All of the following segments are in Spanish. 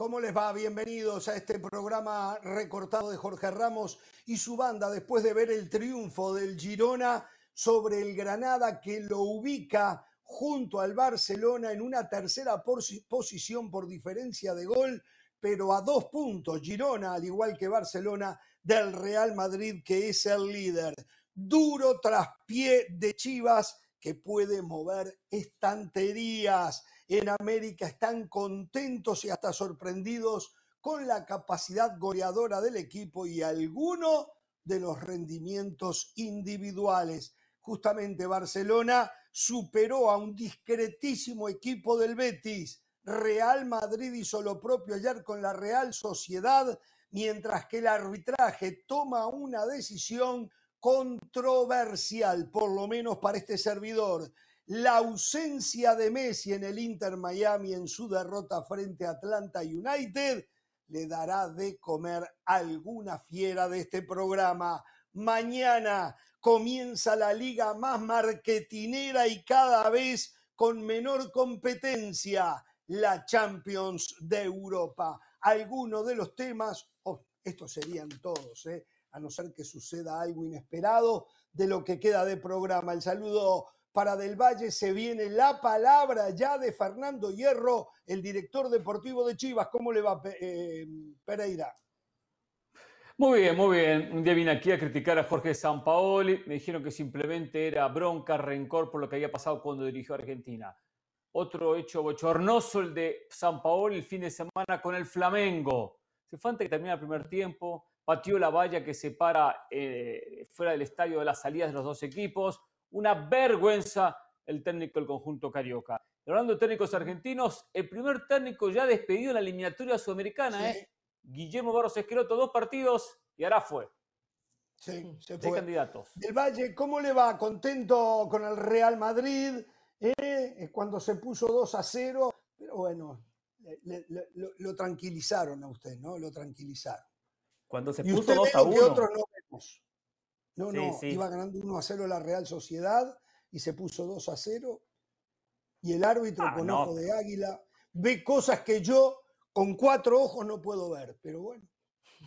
¿Cómo les va? Bienvenidos a este programa recortado de Jorge Ramos y su banda después de ver el triunfo del Girona sobre el Granada que lo ubica junto al Barcelona en una tercera posición por diferencia de gol, pero a dos puntos Girona, al igual que Barcelona, del Real Madrid que es el líder. Duro traspié de Chivas que puede mover estanterías en América están contentos y hasta sorprendidos con la capacidad goleadora del equipo y alguno de los rendimientos individuales. Justamente Barcelona superó a un discretísimo equipo del Betis. Real Madrid hizo lo propio ayer con la Real Sociedad, mientras que el arbitraje toma una decisión controversial, por lo menos para este servidor la ausencia de Messi en el Inter Miami en su derrota frente a Atlanta United le dará de comer alguna fiera de este programa. Mañana comienza la liga más marketinera y cada vez con menor competencia, la Champions de Europa. Algunos de los temas, oh, estos serían todos, ¿eh? A no ser que suceda algo inesperado de lo que queda de programa. El saludo para Del Valle se viene la palabra ya de Fernando Hierro, el director deportivo de Chivas. ¿Cómo le va, eh, Pereira? Muy bien, muy bien. Un día vine aquí a criticar a Jorge Sampaoli. Me dijeron que simplemente era bronca, rencor por lo que había pasado cuando dirigió a Argentina. Otro hecho bochornoso, el de Sampaoli el fin de semana con el Flamengo. Se fue antes que termine el primer tiempo, pateó la valla que separa eh, fuera del estadio de las salidas de los dos equipos una vergüenza el técnico del conjunto carioca. hablando de técnicos argentinos, el primer técnico ya despedido en la eliminatoria sudamericana, ¿eh? Guillermo Barros Esqueroto, dos partidos y ahora fue. Sí, se fue. De candidatos. Del Valle, ¿cómo le va? ¿Contento con el Real Madrid? ¿Eh? Cuando se puso 2 a 0, pero bueno, lo, tranquilizaron a usted, ¿no? Lo tranquilizaron. Cuando se puso 2 a 1. otros no vemos. No, no, iba ganando 1 a 0 la Real Sociedad y se puso 2 a 0. Y el árbitro ah, con ojo de águila ve cosas que yo con cuatro ojos no puedo ver, pero bueno.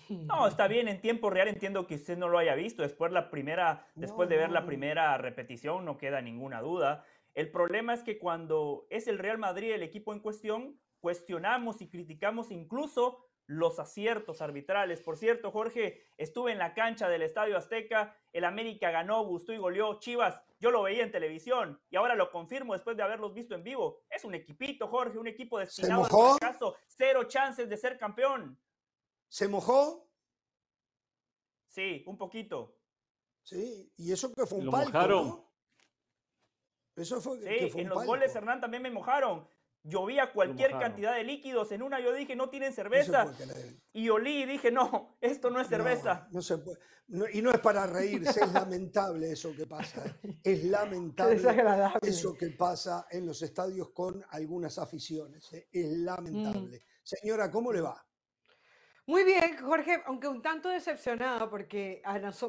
No, está bien, en tiempo real entiendo que usted no lo haya visto. Después, la primera, después de ver la primera repetición no queda ninguna duda. El problema es que cuando es el Real Madrid el equipo en cuestión, cuestionamos y criticamos incluso los aciertos arbitrales. Por cierto, Jorge, estuve en la cancha del Estadio Azteca, el América ganó, gustó y goleó. Chivas, yo lo veía en televisión y ahora lo confirmo después de haberlos visto en vivo. Es un equipito, Jorge, un equipo destinado al fracaso, cero chances de ser campeón. ¿Se mojó? Sí, un poquito. Sí, y eso que fue un palco, Eso fue, sí, en los goles Hernán también me mojaron. Llovía cualquier cantidad de líquidos. En una yo dije, no tienen cerveza. y olí y dije, no, esto no es cerveza. No, se puede. y no es para reírse, es lamentable eso que pasa. Es lamentable eso que pasa en los estadios con algunas aficiones. ¿eh? Es lamentable. Mm. Señora, ¿cómo le va? Muy bien, Jorge, aunque un tanto decepcionado, porque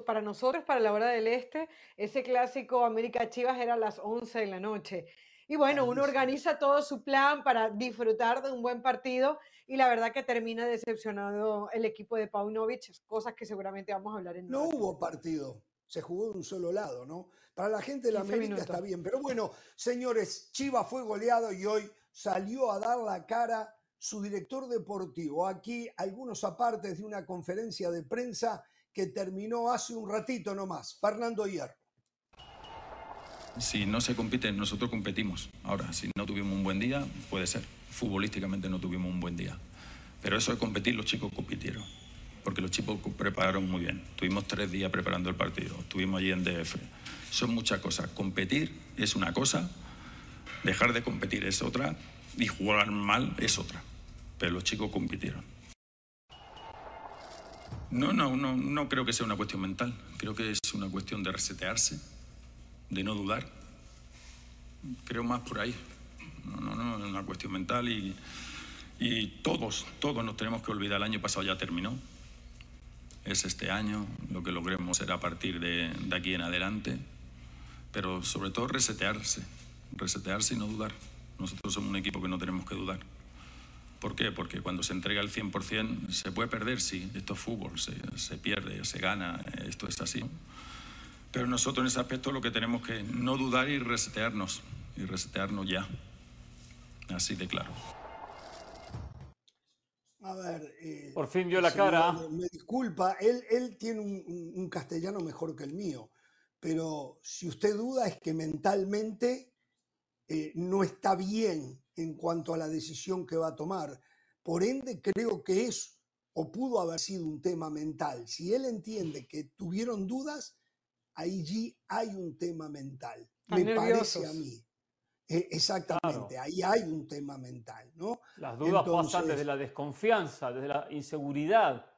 para nosotros, para la hora del este, ese clásico América Chivas era a las 11 de la noche. Y bueno, uno organiza todo su plan para disfrutar de un buen partido y la verdad que termina decepcionado el equipo de Paunovic, cosas que seguramente vamos a hablar en... No hubo partido, se jugó de un solo lado, ¿no? Para la gente de la América está bien, pero bueno, señores, Chivas fue goleado y hoy salió a dar la cara su director deportivo. Aquí algunos apartes de una conferencia de prensa que terminó hace un ratito nomás. Fernando Hierro si no se compite, nosotros competimos. Ahora, si no tuvimos un buen día, puede ser. Futbolísticamente no tuvimos un buen día. Pero eso de competir, los chicos compitieron. Porque los chicos prepararon muy bien. Tuvimos tres días preparando el partido. Estuvimos allí en DF. Son muchas cosas. Competir es una cosa, dejar de competir es otra y jugar mal es otra. Pero los chicos compitieron. No, no, no, no creo que sea una cuestión mental. Creo que es una cuestión de resetearse de no dudar. Creo más por ahí. No, no, no, es una cuestión mental y, y todos, todos nos tenemos que olvidar. El año pasado ya terminó. Es este año. Lo que logremos será a partir de, de aquí en adelante. Pero sobre todo resetearse. Resetearse y no dudar. Nosotros somos un equipo que no tenemos que dudar. ¿Por qué? Porque cuando se entrega el 100% se puede perder, sí, esto es fútbol, se, se pierde, se gana, esto es así. Pero nosotros en ese aspecto lo que tenemos que no dudar y resetearnos, y resetearnos ya, así de claro. A ver. Eh, Por fin dio la cara. Me, disculpa, él, él tiene un, un, castellano mejor que el mío, pero si usted duda es que mentalmente eh, no está bien en cuanto a la decisión que va a tomar. Por ende, creo que es o pudo haber sido un tema mental. Si él entiende que tuvieron dudas, allí hay un tema mental. me parece a mí. E, exactamente, ahí hay un tema mental, ¿no? Las dudas pasan desde la desconfianza, desde la inseguridad.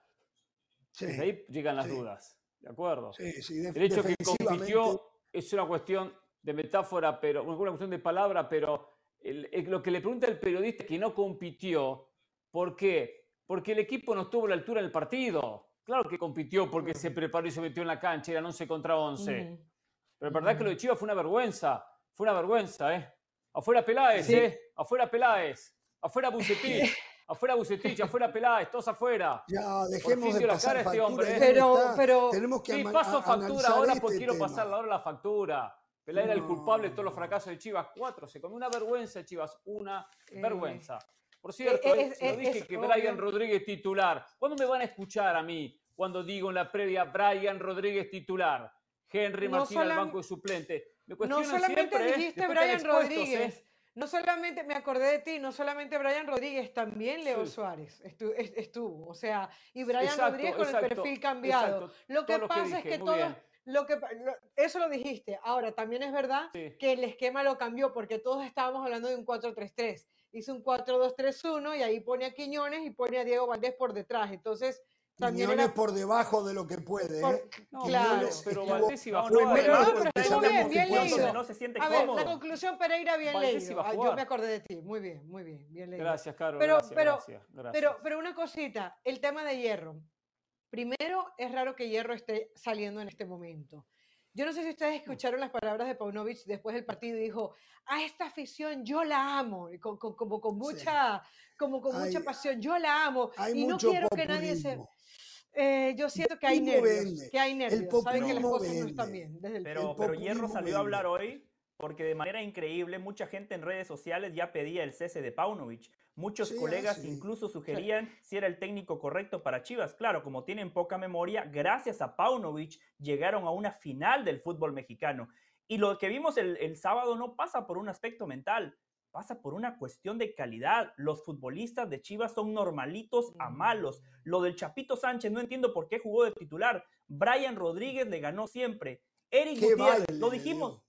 desde ahí llegan las dudas, ¿de acuerdo? Sí, sí, El hecho que compitió es una cuestión de metáfora, pero una cuestión de palabra, pero lo que le pregunta el periodista que no compitió, ¿por qué? Porque el equipo no estuvo a la altura del partido. Claro que compitió porque se preparó y se metió en la cancha, eran 11 contra 11. Pero la verdad que lo de Chivas fue una vergüenza, fue una vergüenza, ¿eh? Afuera Peláez, ¿eh? Afuera Peláez, afuera Bucetich, afuera Bucetich, afuera Peláez, todos afuera. Ya, dejemos de dio la cara este hombre. ¿eh? Pero, pero... Tenemos que sí, paso factura ahora este porque quiero tema. pasar ahora la factura. Pelá era el culpable de todos los fracasos de Chivas. Cuatro, se comió una vergüenza Chivas, una Eh, vergüenza. Por cierto, es- eh, se lo es- dije es que obvio. Brian Rodríguez titular. ¿Cuándo me van a escuchar a mí cuando digo en la previa Brian Rodríguez titular? Henry No Martín al banco de suplente. Me No solamente siempre, ¿eh? dijiste están Brian Rodríguez, ¿eh? no solamente, me acordé de ti, no solamente Brian Rodríguez, también Leo Sí. Suárez estu- est- estuvo. O sea, y Brian Exacto, Rodríguez con exacto, el perfil cambiado. exacto. Lo que Todo lo que pasa es que muy todo, bien. lo que, lo- eso lo dijiste. Ahora, también es verdad Sí. que el esquema lo cambió porque todos estábamos hablando de un 4-3-3. Hizo un 4-2-3-1 y ahí pone a Quiñones y pone a Diego Valdés por detrás. Entonces, también Quiñones era... por debajo de lo que puede. por- ¿eh? No, claro. pero- Valdés iba a jugar. Pero no, mal, pero estuvo bien, bien leído. no se siente A ver, cómodo. la conclusión Pereira bien Valdés leído. iba a Ah, Yo me acordé de ti. Muy bien, muy bien, bien leído. Gracias, Caro. Pero- gracias, pero- gracias, gracias. Pero, pero una cosita, el tema de Hierro. Primero, es raro que Hierro esté saliendo en este momento. Yo no sé si ustedes escucharon las palabras de Paunovic después del partido y dijo, a esta afición yo la amo, y con- con- como con Sí. mucha, como con mucha Hay- pasión, yo la amo Hay y no quiero que nadie se... populismo. Eh, yo siento que hay populismo nervios, vende. que hay nervios, saben que las populismo cosas no están vende. bien. Desde el Pero, El pero Hierro populismo salió a vende. hablar hoy porque de manera increíble mucha gente en redes sociales ya pedía el cese de Paunovic. Muchos Sí, ah, colegas sí. incluso sugerían si era el técnico correcto para Chivas. Claro, como tienen poca memoria, gracias a Paunovic llegaron a una final del fútbol mexicano. Y lo que vimos el, el sábado no pasa por un aspecto mental, pasa por una cuestión de calidad. Los futbolistas de Chivas son normalitos a malos. Lo del Chapito Sánchez, no entiendo por qué jugó de titular. Brian Rodríguez le ganó siempre. Eric Qué Gutiérrez, lo dijimos.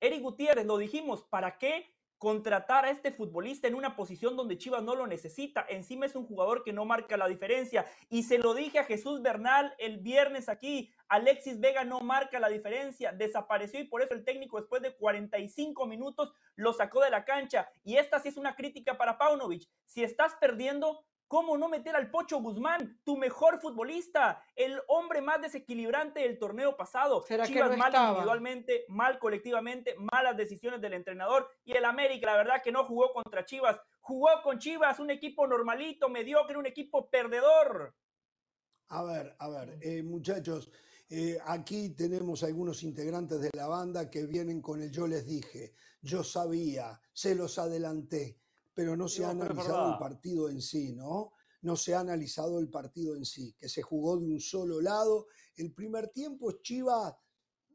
Eric Gutiérrez, lo dijimos, ¿para qué contratar a este futbolista en una posición donde Chivas no lo necesita? Encima es un jugador que no marca la diferencia. Y se lo dije a Jesús Bernal el viernes aquí, Alexis Vega no marca la diferencia, desapareció y por eso el técnico después de 45 minutos lo sacó de la cancha. Y esta sí es una crítica para Paunovic. Si estás perdiendo, ¿Cómo no meter al Pocho Guzmán, tu mejor futbolista, el hombre más desequilibrante del torneo pasado? ¿Será que Chivas no mal estaba? individualmente, mal colectivamente, malas decisiones del entrenador y el América, la verdad que no jugó contra Chivas, jugó con Chivas, un equipo normalito, mediocre, un equipo perdedor. A ver, a ver, eh, muchachos, eh, aquí tenemos algunos integrantes de la banda que vienen con el yo les dije, yo sabía, se los adelanté, pero no se No, ha analizado el partido en sí, ¿no? No se ha analizado el partido en sí, que se jugó de un solo lado. El primer tiempo Chivas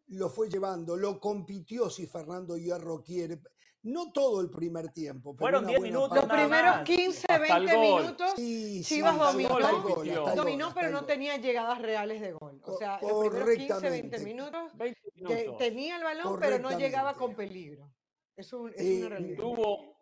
lo fue llevando, lo compitió si Fernando Hierro quiere. No todo el primer tiempo, pero Fueron una 10 buena minutos, Los parte. primeros más. 15, Hasta el 20 gol. minutos Sí, Chivas sí, dominó, hasta el gol, hasta el dominó, pero no gol. tenía llegadas reales de gol. O sea, los primeros 15, 20 correctamente. minutos 20 que minutos. tenía el balón, pero no llegaba con peligro. Es, un- es Eh, una realidad. Tuvo,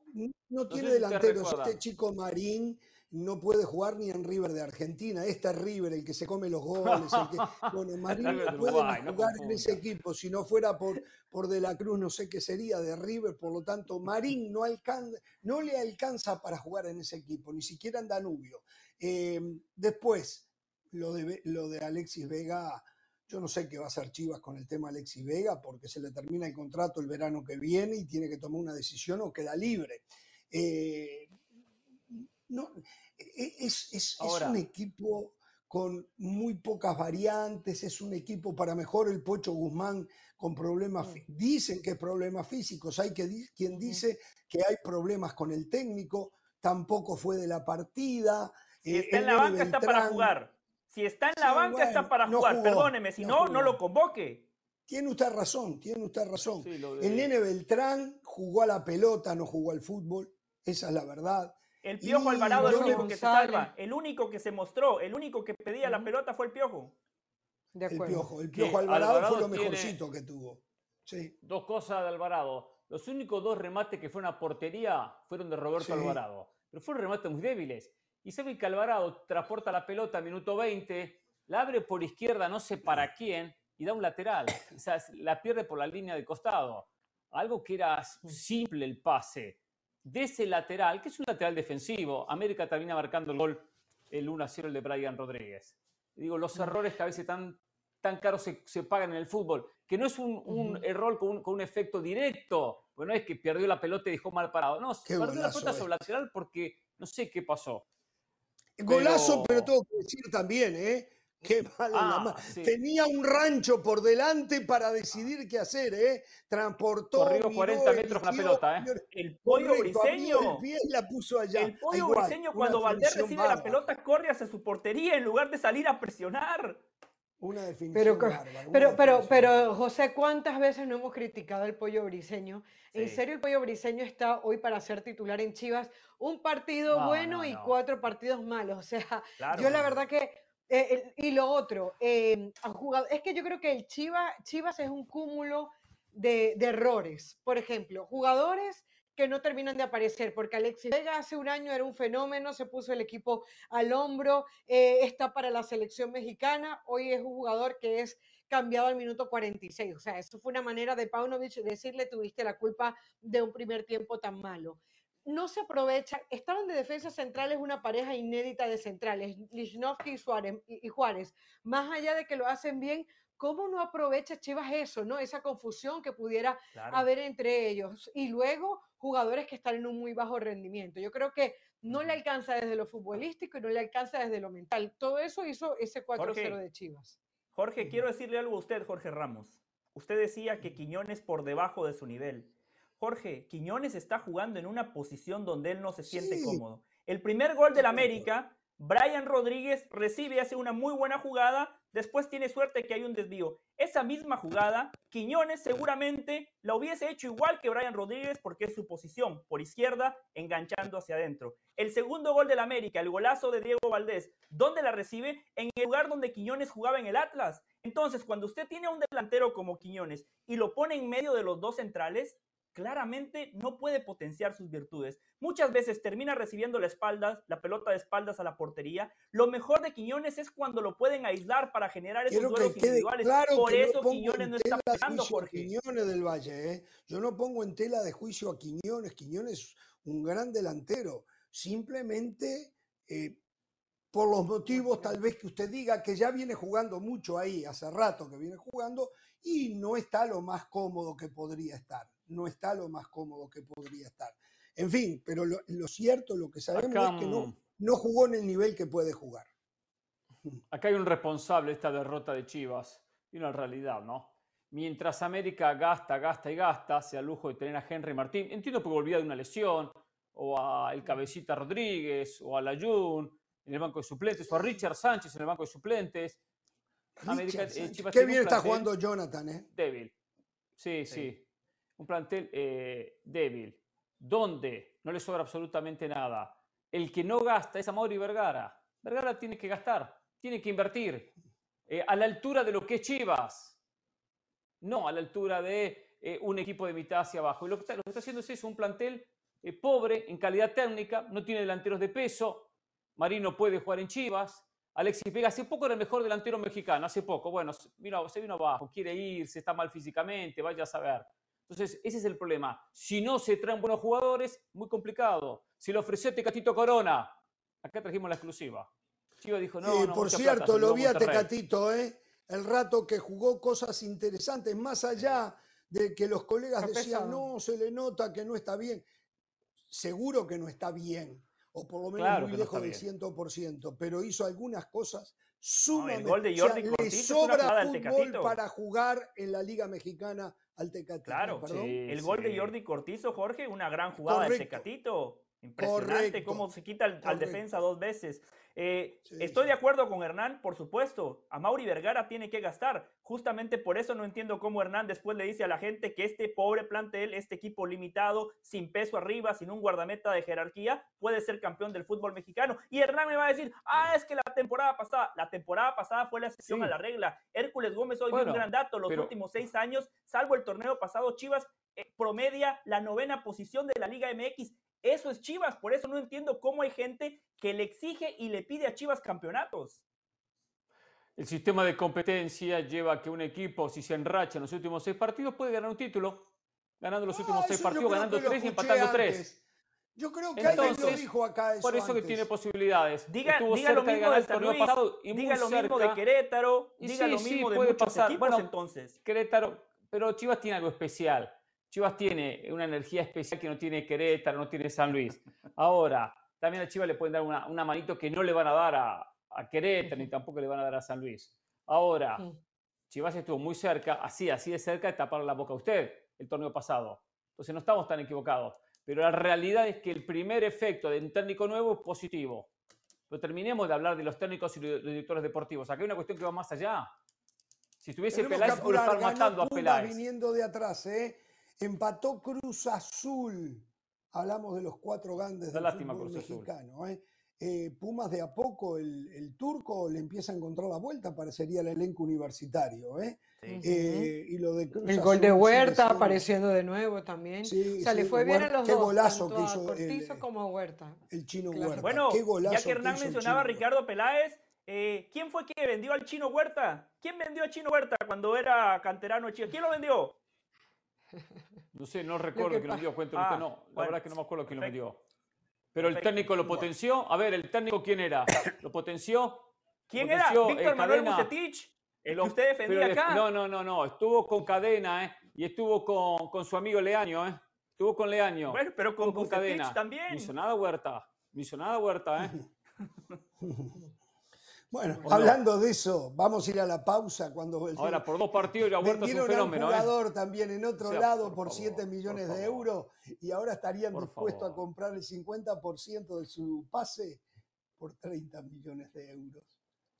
No tiene sé si te delanteros. Este chico Marín no puede jugar ni en River de Argentina. Este es River, el que se come los goles. el que- bueno, Marín no de puede Uruguay, no jugar en ese equipo. Si no fuera por, por De la Cruz, no sé qué sería de River. Por lo tanto, Marín no, alcanza, no le alcanza para jugar en ese equipo, ni siquiera en Danubio. Eh, después, lo de, lo de Alexis Vega. Yo no sé qué va a hacer Chivas con el tema Alexis Vega, porque se le termina el contrato el verano que viene y tiene que tomar una decisión o queda libre. Eh, no, e, es, es, es un equipo con muy pocas variantes, es un equipo para mejor el Pocho Guzmán con problemas, dicen que problemas físicos, hay que, quien dice que hay problemas con el técnico, tampoco fue de la partida. Si eh, está en la banca está para jugar. Si está en la banca está para jugar, perdóneme, si no, no, lo convoque. Tiene usted razón, tiene usted razón. El nene Beltrán jugó a la pelota, no jugó al fútbol, esa es la verdad. El Piojo Alvarado es el único que se salva, el único que se mostró, el único que pedía la pelota fue el Piojo. De el Piojo, el Piojo Alvarado, fue lo mejorcito que tuvo. Sí. Dos cosas de Alvarado. Los únicos dos remates que fueron a portería fueron de Roberto Alvarado. Pero fueron remates muy débiles. Y sabe que Alvarado transporta la pelota minuto 20, la abre por izquierda, no sé para quién, y da un lateral. O sea, la pierde por la línea de costado. Algo que era simple el pase de ese lateral, que es un lateral defensivo, América termina marcando el gol el 1 a 0 el de Brian Rodríguez. Digo, los errores que a veces tan, tan caros se, pagan en el fútbol, que no es un, error con un, efecto directo, porque no es que perdió la pelota y dejó mal parado, no, perdió la pelota sobre el lateral porque no sé qué pasó. Golazo, pero tengo que decir también, ¿eh? Qué malo ah, Tenía un rancho por delante para decidir qué hacer, ¿eh? Transportó. Corrió 40 metros con la pelota, ¿eh? El pollo briseño. El la puso allá. El pollo briseño, cuando Valdés recibe la pelota, corre hacia su portería en lugar de salir a presionar. Una definición. Pero, pero, pero, pero, José, ¿cuántas veces no hemos criticado al pollo briseño? En serio, el pollo briseño está hoy para ser titular en Chivas. Un partido bueno y cuatro partidos malos. O sea, yo la verdad que eh, y lo otro, eh, jugado, es que yo creo que el Chivas, Chivas es un cúmulo de, errores. Por ejemplo, jugadores que no terminan de aparecer, porque Alexis Vega hace un año era un fenómeno, se puso el equipo al hombro, eh, está para la selección mexicana, hoy es un jugador que es cambiado al minuto 46. O sea, eso fue una manera de Paunovic decirle tuviste la culpa de un primer tiempo tan malo no se aprovecha. Estaban de defensa centrales una pareja inédita de centrales, Lichnowsky y y Juárez. Más allá de que lo hacen bien, ¿cómo no aprovecha Chivas eso, no? Esa confusión que pudiera haber entre ellos. Y luego jugadores que están en un muy bajo rendimiento. Yo creo que no le alcanza desde lo futbolístico y no le alcanza desde lo mental. Todo eso hizo ese 4-0 de Chivas. Jorge, quiero decirle algo a usted, Jorge Ramos. Usted decía que Quiñones por debajo de su nivel. Jorge, Quiñones está jugando en una posición donde él no se siente cómodo. El primer gol del América, Brian Rodríguez recibe, hace una muy buena jugada, después tiene suerte que hay un desvío. Esa misma jugada, Quiñones seguramente la hubiese hecho igual que Brian Rodríguez porque es su posición, por izquierda, enganchando hacia adentro. El segundo gol del América, el golazo de Diego Valdés, ¿dónde la recibe? En el lugar donde Quiñones jugaba en el Atlas. Entonces, cuando usted tiene un delantero como Quiñones y lo pone en medio de los dos centrales, claramente no puede potenciar sus virtudes. Muchas veces termina recibiendo la espalda, la pelota de espaldas a la portería. Lo mejor de Quiñones es cuando lo pueden aislar para generar esos duelos individuales. Por eso Quiñones no está pegando, Jorge. Quiñones del Valle, ¿eh? Yo no pongo en tela de juicio a Quiñones. Quiñones es un gran delantero. Simplemente eh, por los motivos tal vez que usted diga que ya viene jugando mucho ahí, hace rato que viene jugando y no está lo más cómodo que podría estar no está lo más cómodo que podría estar. En fin, pero lo, cierto, lo que sabemos es que no, no jugó en el nivel que puede jugar. Acá hay un responsable de esta derrota de Chivas y una realidad, ¿no? Mientras América gasta, gasta y gasta, se al lujo de tener a Henry Martín, entiendo que volvía de una lesión, o a el Cabecita Rodríguez, o a Layun en el banco de suplentes, o a Richard Sánchez en el banco de suplentes. América, eh, Qué bien está jugando Jonathan, ¿eh? Débil. sí. sí un plantel eh, débil, donde no le sobra absolutamente nada. El que no gasta es Mauri Vergara. Vergara tiene que gastar, tiene que invertir eh, a la altura de lo que es Chivas, no a la altura de eh, un equipo de mitad hacia abajo. Y lo que está, lo está haciendo es eso, un plantel pobre en calidad técnica, no tiene delanteros de peso. Marino puede jugar en Chivas. Alexis Vega hace poco era el mejor delantero mexicano, hace poco. Bueno, vino, se vino abajo, quiere irse, está mal físicamente, vaya a saber. Entonces, ese es el problema. Si no se traen buenos jugadores, muy complicado. Si lo ofreció Tecatito Corona, acá trajimos la exclusiva. Chivo dijo, no, no Por cierto, lo vi a Tecatito, ¿eh? El rato que jugó cosas interesantes, más allá de que los colegas decían, no, se le nota que no está bien. Seguro que no está bien. o por lo menos muy lejos del 100%, pero hizo algunas cosas sumamente. el gol de Jordi o le sobra fútbol para jugar en la Liga Mexicana al Tecatito. Claro, el gol de Jordi Cortizo, Jorge, una gran jugada del Tecatito. Impresionante cómo se quita al, defensa dos veces. Eh, estoy de acuerdo con Hernán, por supuesto. A Mauri Vergara tiene que gastar. Justamente por eso no entiendo cómo Hernán después le dice a la gente que este pobre plantel, este equipo limitado, sin peso arriba, sin un guardameta de jerarquía, puede ser campeón del fútbol mexicano. Y Hernán me va a decir, ah, es que la temporada pasada, la temporada pasada fue la excepción a la regla. Hércules Gómez hoy dio un gran dato. Los últimos seis años, salvo el torneo pasado, Chivas eh, promedia la novena posición de la Liga MX. Eso es Chivas, por eso no entiendo cómo hay gente que le exige y le pide a Chivas campeonatos. El sistema de competencia lleva a que un equipo, si se enracha en los últimos seis partidos, puede ganar un título. Ganando los últimos seis partidos, ganando tres y empatando tres. Yo creo que Entonces, alguien lo dijo acá eso Por eso que tiene posibilidades. Diga, diga lo mismo de, San Luis, diga lo mismo de Querétaro, diga lo mismo de muchos pasar. equipos bueno, entonces. Querétaro, pero Chivas tiene algo especial. Chivas tiene una energía especial que no tiene Querétaro, no tiene San Luis. Ahora, también a Chivas le pueden dar una, manito que no le van a dar a, Querétaro ni tampoco le van a dar a San Luis. Ahora, Chivas estuvo muy cerca, así, así de cerca de tapar la boca a usted el torneo pasado. Entonces no estamos tan equivocados. Pero la realidad es que el primer efecto de un técnico nuevo es positivo. Pero terminemos de hablar de los técnicos y los directores deportivos. Acá hay una cuestión que va más allá. Si estuviese Peláez, lo están matando a Peláez. viniendo de atrás, ¿eh? Empató Cruz Azul. Hablamos de los cuatro grandes del fútbol mexicano. ¿eh? ¿eh? Pumas de a poco, el, turco le empieza a encontrar la vuelta, parecería el elenco universitario. ¿eh? eh y lo de el gol de Huerta apareciendo de nuevo también. o sea, le fue bien a los qué dos. golazo que hizo el, como Huerta. El chino Huerta. Bueno, ya que Hernán mencionaba a Ricardo Peláez, eh, ¿quién fue que vendió al chino Huerta? ¿Quién vendió al chino Huerta cuando era canterano chico? ¿Quién lo vendió? No sé, no recuerdo que lo dio cuenta ah, no. La verdad es que no me acuerdo quién lo dio. Pero el técnico lo potenció. A ver, ¿el técnico quién era? ¿Lo potenció? ¿Quién era? ¿Víctor Manuel Bucetich? ¿El que usted defendía acá? No, no, no, no. Estuvo con cadena, ¿eh? Y estuvo con, con su amigo Leaño, ¿eh? Estuvo con Leaño. Bueno, pero con, con cadena. también. No hizo nada Huerta. No hizo nada Huerta, ¿eh? Bueno, hablando de eso, vamos a ir a la pausa cuando... Ahora, por dos partidos ya Huerta es un fenómeno. un ¿eh? jugador también en otro lado por, 7 millones de euros y ahora estarían dispuestos a comprar el 50% de su pase por 30 millones de euros.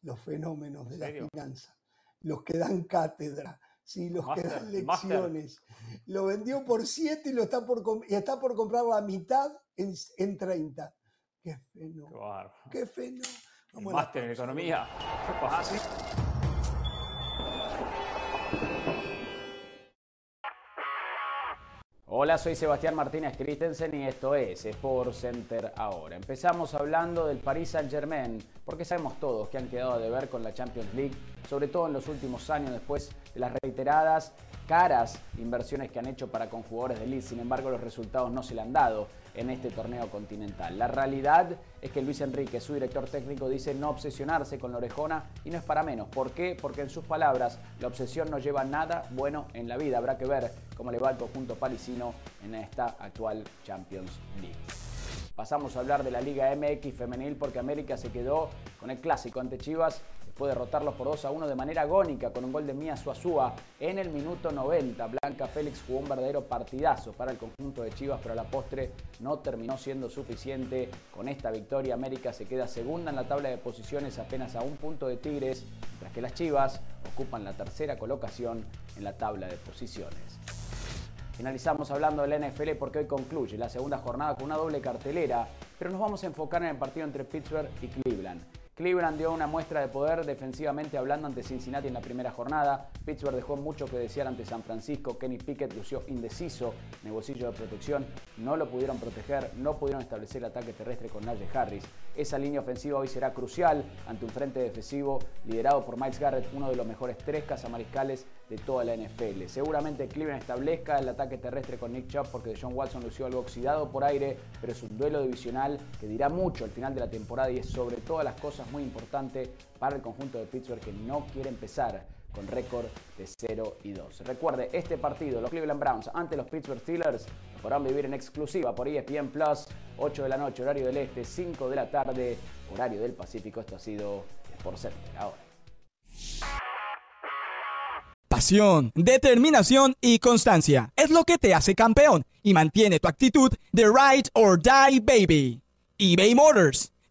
Los fenómenos de la finanza, los que dan cátedra, sí, los que dan lecciones. Lo vendió por 7 y, lo está por, y está por comprar la mitad en, en 30. Qué fenómeno. Qué fenómeno. Máster en economía. ¿Qué Hola, soy Sebastián Martínez Christensen y esto es Sport Center ahora. Empezamos hablando del Paris Saint-Germain, porque sabemos todos que han quedado de ver con la Champions League, sobre todo en los últimos años después de las reiteradas caras inversiones que han hecho para con jugadores de Leeds. Sin embargo, los resultados no se le han dado en este torneo continental. La realidad es que Luis Enrique, su director técnico, dice no obsesionarse con la orejona y no es para menos. ¿Por qué? Porque en sus palabras la obsesión no lleva nada bueno en la vida. Habrá que ver cómo le va el conjunto parisino en esta actual Champions League. Pasamos a hablar de la Liga MX femenil porque América se quedó con el clásico ante Chivas Puede derrotarlos por 2 a 1 de manera agónica con un gol de Mía Suazúa en el minuto 90. Blanca Félix jugó un verdadero partidazo para el conjunto de Chivas, pero a la postre no terminó siendo suficiente. Con esta victoria, América se queda segunda en la tabla de posiciones, apenas a un punto de Tigres, mientras que las Chivas ocupan la tercera colocación en la tabla de posiciones. Finalizamos hablando del NFL porque hoy concluye la segunda jornada con una doble cartelera, pero nos vamos a enfocar en el partido entre Pittsburgh y Cleveland. Cleveland dio una muestra de poder defensivamente hablando ante Cincinnati en la primera jornada. Pittsburgh dejó mucho que desear ante San Francisco. Kenny Pickett lució indeciso en el bolsillo de protección. No lo pudieron proteger, no pudieron establecer el ataque terrestre con Najee Harris. Esa línea ofensiva hoy será crucial ante un frente defensivo liderado por Miles Garrett, uno de los mejores tres cazamariscales de toda la NFL. Seguramente Cleveland establezca el ataque terrestre con Nick Chubb porque John Watson lució algo oxidado por aire, pero es un duelo divisional que dirá mucho al final de la temporada y es sobre todas las cosas muy importante para el conjunto de Pittsburgh que no quiere empezar con récord de 0 y 2. Recuerde, este partido, los Cleveland Browns ante los Pittsburgh Steelers, lo podrán vivir en exclusiva por ESPN Plus, 8 de la noche, horario del este, 5 de la tarde, horario del Pacífico. Esto ha sido Sport Center. Ahora. Pasión, determinación y constancia es lo que te hace campeón y mantiene tu actitud de ride or die baby. eBay Motors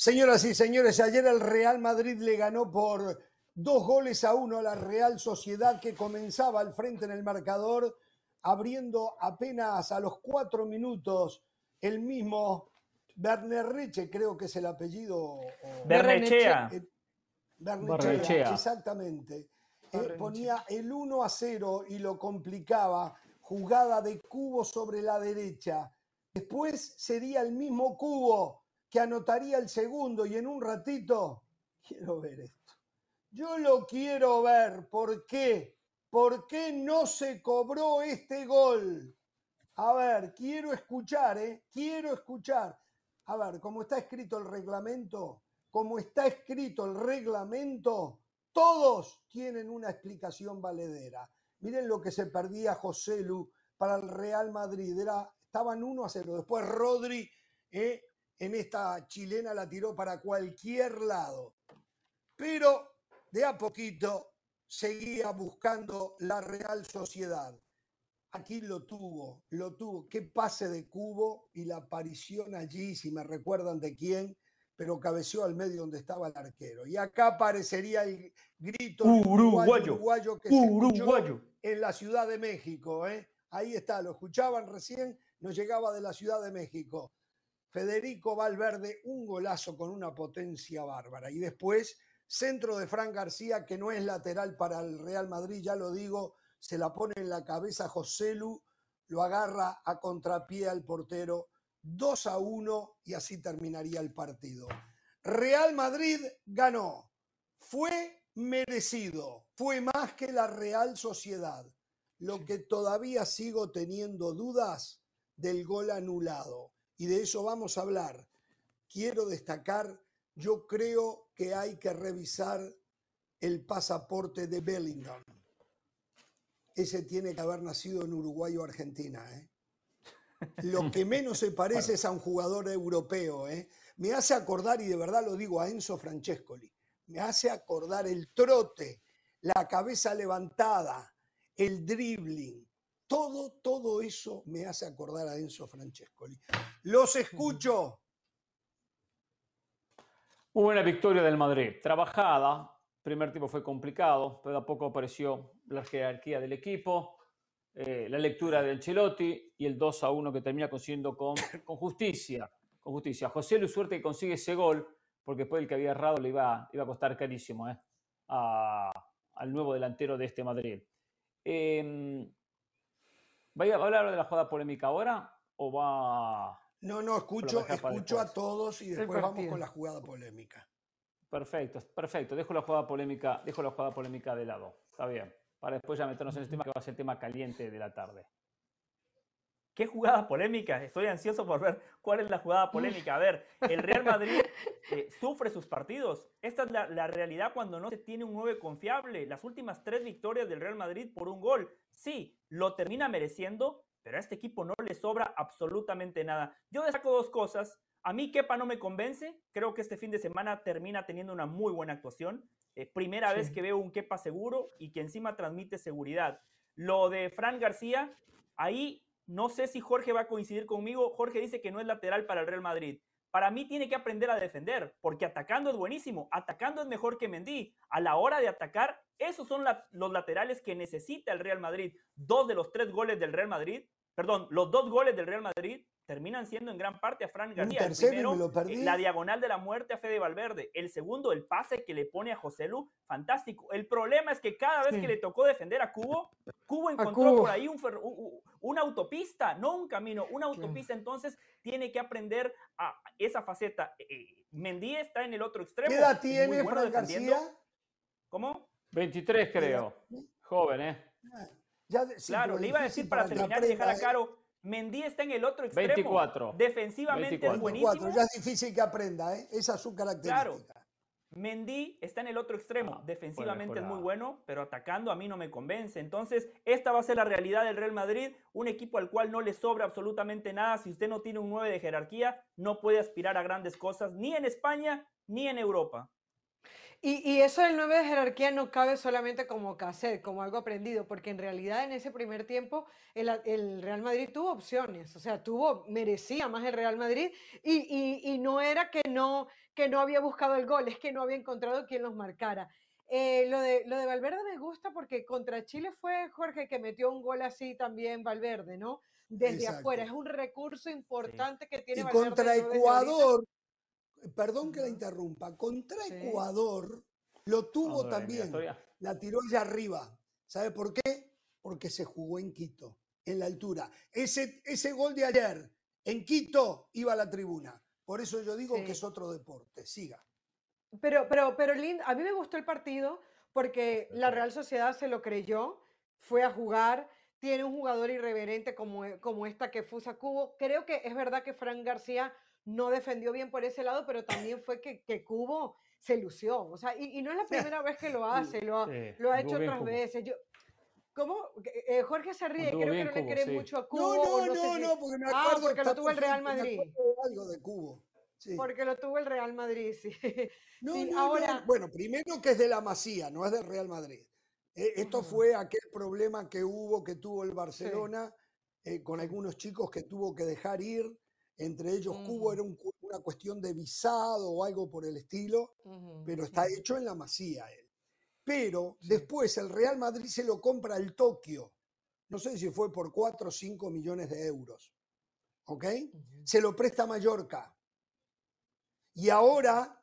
Señoras y señores, ayer el Real Madrid le ganó por dos goles a uno a la Real Sociedad que comenzaba al frente en el marcador, abriendo apenas a los cuatro minutos el mismo Bernerreche, creo que es el apellido. Bernechea. Bernechea, exactamente. Eh, ponía el 1 a 0 y lo complicaba. Jugada de cubo sobre la derecha. Después sería el mismo cubo que anotaría el segundo y en un ratito, quiero ver esto. Yo lo quiero ver. ¿Por qué? ¿Por qué no se cobró este gol? A ver, quiero escuchar, ¿eh? Quiero escuchar. A ver, como está escrito el reglamento, como está escrito el reglamento, todos tienen una explicación valedera. Miren lo que se perdía José Lu para el Real Madrid. Era, estaban 1 a 0. Después Rodri ¿eh? En esta chilena la tiró para cualquier lado. Pero de a poquito seguía buscando la Real Sociedad. Aquí lo tuvo, lo tuvo. Qué pase de cubo y la aparición allí, si me recuerdan de quién, pero cabeció al medio donde estaba el arquero. Y acá aparecería el grito uruguayo, uruguayo que uruguayo. se en la Ciudad de México. ¿eh? Ahí está, lo escuchaban recién, nos llegaba de la Ciudad de México. Federico Valverde, un golazo con una potencia bárbara. Y después, centro de Fran García, que no es lateral para el Real Madrid, ya lo digo, se la pone en la cabeza José Lu, lo agarra a contrapié al portero, 2 a 1 y así terminaría el partido. Real Madrid ganó, fue merecido, fue más que la Real Sociedad. Lo que todavía sigo teniendo dudas del gol anulado y de eso vamos a hablar. Quiero destacar, yo creo que hay que revisar el pasaporte de Bellingham. Ese tiene que haber nacido en Uruguay o Argentina. ¿eh? Lo que menos se parece es a un jugador europeo. ¿eh? Me hace acordar, y de verdad lo digo, a Enzo Francescoli. Me hace acordar el trote, la cabeza levantada, el dribbling, todo, todo eso me hace acordar a Enzo Francescoli. Los escucho. Muy buena victoria del Madrid. Trabajada. Primer tiempo fue complicado, pero a poco apareció la jerarquía del equipo, eh, la lectura de Ancelotti y el 2 a 1 que termina consiguiendo con, con justicia. Con justicia. José Luis Suerte que consigue ese gol, porque después el que había errado le iba, iba a costar carísimo eh, al nuevo delantero de este Madrid. Eh, ¿Va a hablar de la jugada polémica ahora o va.? No, no, escucho, escucho a todos y después vamos con la jugada polémica. Perfecto, perfecto. Dejo la jugada polémica, dejo la jugada polémica de lado. Está bien. Para después ya meternos en el tema que va a ser el tema caliente de la tarde. ¿Qué jugada polémica? Estoy ansioso por ver cuál es la jugada polémica. A ver, el Real Madrid eh, sufre sus partidos. Esta es la, la, realidad cuando no se tiene un 9 confiable. Las últimas tres victorias del Real Madrid por un gol. Sí, lo termina mereciendo, pero a este equipo no le sobra absolutamente nada. Yo destaco dos cosas. A mí Kepa no me convence. Creo que este fin de semana termina teniendo una muy buena actuación. Eh, primera sí. vez que veo un Kepa seguro y que encima transmite seguridad. Lo de Fran García, ahí no sé si Jorge va a coincidir conmigo. Jorge dice que no es lateral para el Real Madrid. Para mí tiene que aprender a defender, porque atacando es buenísimo, atacando es mejor que Mendy. A la hora de atacar, esos son los laterales que necesita el Real Madrid. Dos de los tres goles del Real Madrid, perdón, los dos goles del Real Madrid terminan siendo en gran parte a Fran García. El primero, eh, la diagonal de la muerte a Fede Valverde. El segundo, el pase que le pone a José Lu, fantástico. El problema es que cada vez que le tocó defender a Cubo, Cubo encontró por ahí un, una autopista, no un camino, una autopista. Entonces tiene que aprender a esa faceta. Eh, eh, Mendy está en el otro extremo. ¿Qué edad tiene Fran García? ¿Cómo? 23 creo. Joven, ¿eh? Claro, le iba a decir para terminar y dejar a Caro Mendy está en el otro extremo. 24. Defensivamente es buenísimo. Ya es difícil que aprenda, ¿eh? Esa es su característica. Claro. Mendy está en el otro extremo. Ah, Defensivamente es muy bueno, pero atacando a mí no me convence. Entonces, esta va a ser la realidad del Real Madrid, un equipo al cual no le sobra absolutamente nada. Si usted no tiene un 9 de jerarquía, no puede aspirar a grandes cosas ni en España ni en Europa. Y, eso del 9 de jerarquía no cabe solamente como cassette, como algo aprendido, porque en realidad en ese primer tiempo el, Real Madrid tuvo opciones, o sea, tuvo, merecía más el Real Madrid y, no era que no, que no había buscado el gol, es que no había encontrado quien los marcara. Eh, lo, de, lo de Valverde me gusta porque contra Chile fue Jorge que metió un gol así también Valverde, ¿no? Desde afuera, es un recurso importante que tiene y Contra Ecuador perdón que la interrumpa, contra Ecuador lo tuvo también. La tiró allá arriba. ¿Sabe por qué? Porque se jugó en Quito, en la altura. Ese, ese gol de ayer en Quito iba a la tribuna. Por eso yo digo que es otro deporte. Siga. Pero, pero, pero, Lind, a mí me gustó el partido porque la Real Sociedad se lo creyó, fue a jugar, tiene un jugador irreverente como, como esta que Fusa Cubo. Creo que es verdad que Fran García no defendió bien por ese lado, pero también fue que, que Cubo se lució. O sea, y, no es la primera vez que lo hace, lo, lo ha hecho otras veces. Yo, ¿Cómo? Eh, Jorge se ríe, creo que no le cree mucho a Cubo. No, no, no, no, porque me ah, acuerdo. Ah, porque lo tuvo el Real Madrid. Algo de Cubo. Porque lo tuvo el Real Madrid, sí. No, no, ahora... Bueno, primero que es de la Masía, no es del Real Madrid. Eh, esto fue aquel problema que hubo, que tuvo el Barcelona eh, con algunos chicos que tuvo que dejar ir entre ellos Cubo era una cuestión de visado o algo por el estilo, pero está hecho en la masía él. Pero después el Real Madrid se lo compra al Tokio, no sé si fue por 4 o 5 millones de euros, ¿ok? Se lo presta a Mallorca. Y ahora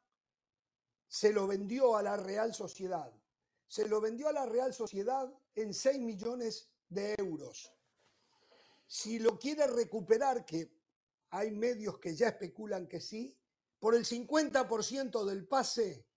se lo vendió a la Real Sociedad. Se lo vendió a la Real Sociedad en 6 millones de euros. Si lo quiere recuperar, que hay medios que ya especulan que sí, por el 50% del pase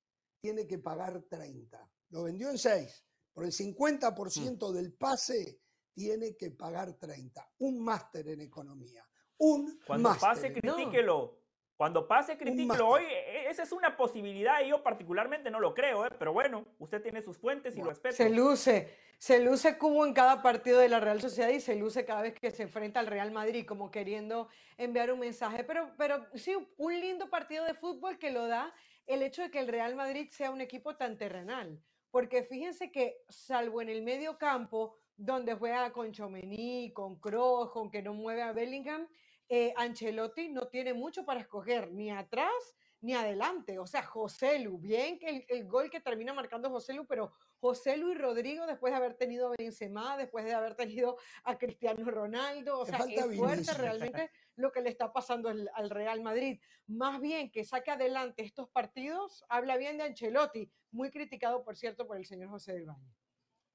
tiene que pagar 30. Lo vendió en 6. Por el 50% mm. del pase tiene que pagar 30. Un máster en economía. Un Cuando pase, critíquelo. Cuando pase, critíquelo. Hoy, e, esa es una posibilidad y yo particularmente no lo creo, ¿eh? pero bueno, usted tiene sus fuentes y lo respeto. Se luce, se luce como en cada partido de la Real Sociedad y se luce cada vez que se enfrenta al Real Madrid, como queriendo enviar un mensaje. Pero, pero sí, un lindo partido de fútbol que lo da el hecho de que el Real Madrid sea un equipo tan terrenal. Porque fíjense que, salvo en el medio campo, donde juega con Chomení, con Kroos, con que no mueve a Bellingham, eh, Ancelotti no tiene mucho para escoger, ni atrás ni adelante. O sea, José Lu, bien que el, gol que termina marcando José Lu, pero José Lu y Rodrigo, después de haber tenido a Benzema, después de haber tenido a Cristiano Ronaldo, o sea, es fuerte realmente lo que le está pasando al, Real Madrid. Más bien que saque adelante estos partidos, habla bien de Ancelotti, muy criticado, por cierto, por el señor José del Valle.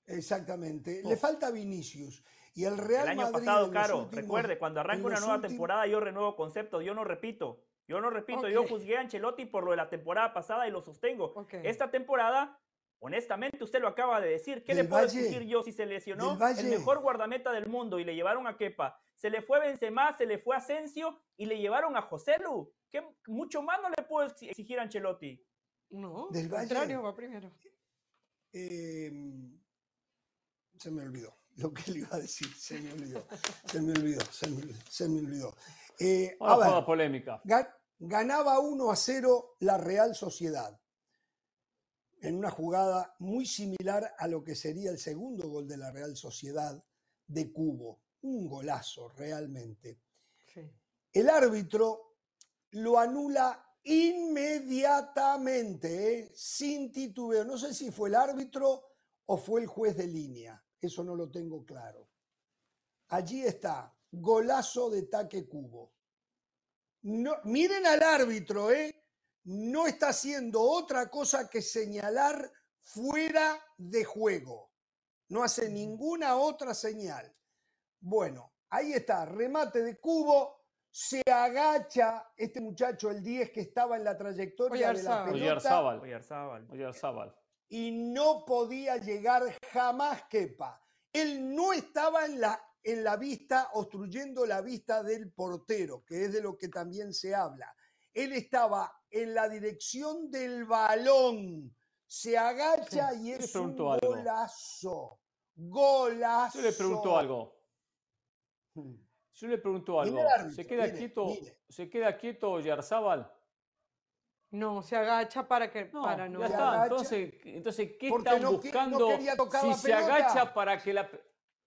Exactamente. Le falta Vinicius. Y el Real el año pasado, Caro, recuerde, cuando arranca una nueva temporada yo renuevo conceptos, yo no repito. Yo no repito, yo juzgué a Ancelotti por lo de la temporada pasada y lo sostengo. Esta temporada, honestamente, usted lo acaba de decir. ¿Qué le puedo decir yo si se lesionó el mejor guardameta del mundo y le llevaron a Kepa? Se le fue Benzema, se le fue Asensio y le llevaron a José Lu. ¿Qué mucho más no le puedo exigir a Ancelotti? No, del contrario, va primero. Em, se me olvidó lo que le iba a decir, se me olvidó, se me olvidó, se me olvidó. Eh, a polémica. ganaba 1 a 0 la Real Sociedad en una jugada muy similar a lo que sería el segundo gol de la Real Sociedad de Cubo. un golazo realmente. Sí. El árbitro lo anula inmediatamente, ¿eh? sin titubeo. No sé si fue el árbitro o fue el juez de línea, eso no lo tengo claro. Allí está, golazo de taque cubo. No, miren al árbitro, ¿eh? no está haciendo otra cosa que señalar fuera de juego. No hace ninguna otra señal. Bueno, ahí está, remate de cubo, se agacha este muchacho, el 10 que estaba en la trayectoria de la pelota Oyarzábal. Oyarzábal. Y no podía llegar jamás Kepa. Él no estaba en la, en la vista, obstruyendo la vista del portero, que es de lo que también se habla. Él estaba en la dirección del balón. Se agacha y es un golazo. Golazo. Yo le pregunto algo. Yo le pregunto algo. árbitro, ¿Se queda mire, quieto? mire. ¿Se queda quieto Oyarzábal? No, se agacha para que No, para no. ya está. Entonces, entonces ¿qué Porque están no no buscando? quería tocar si la se pelota. agacha para que la... pe-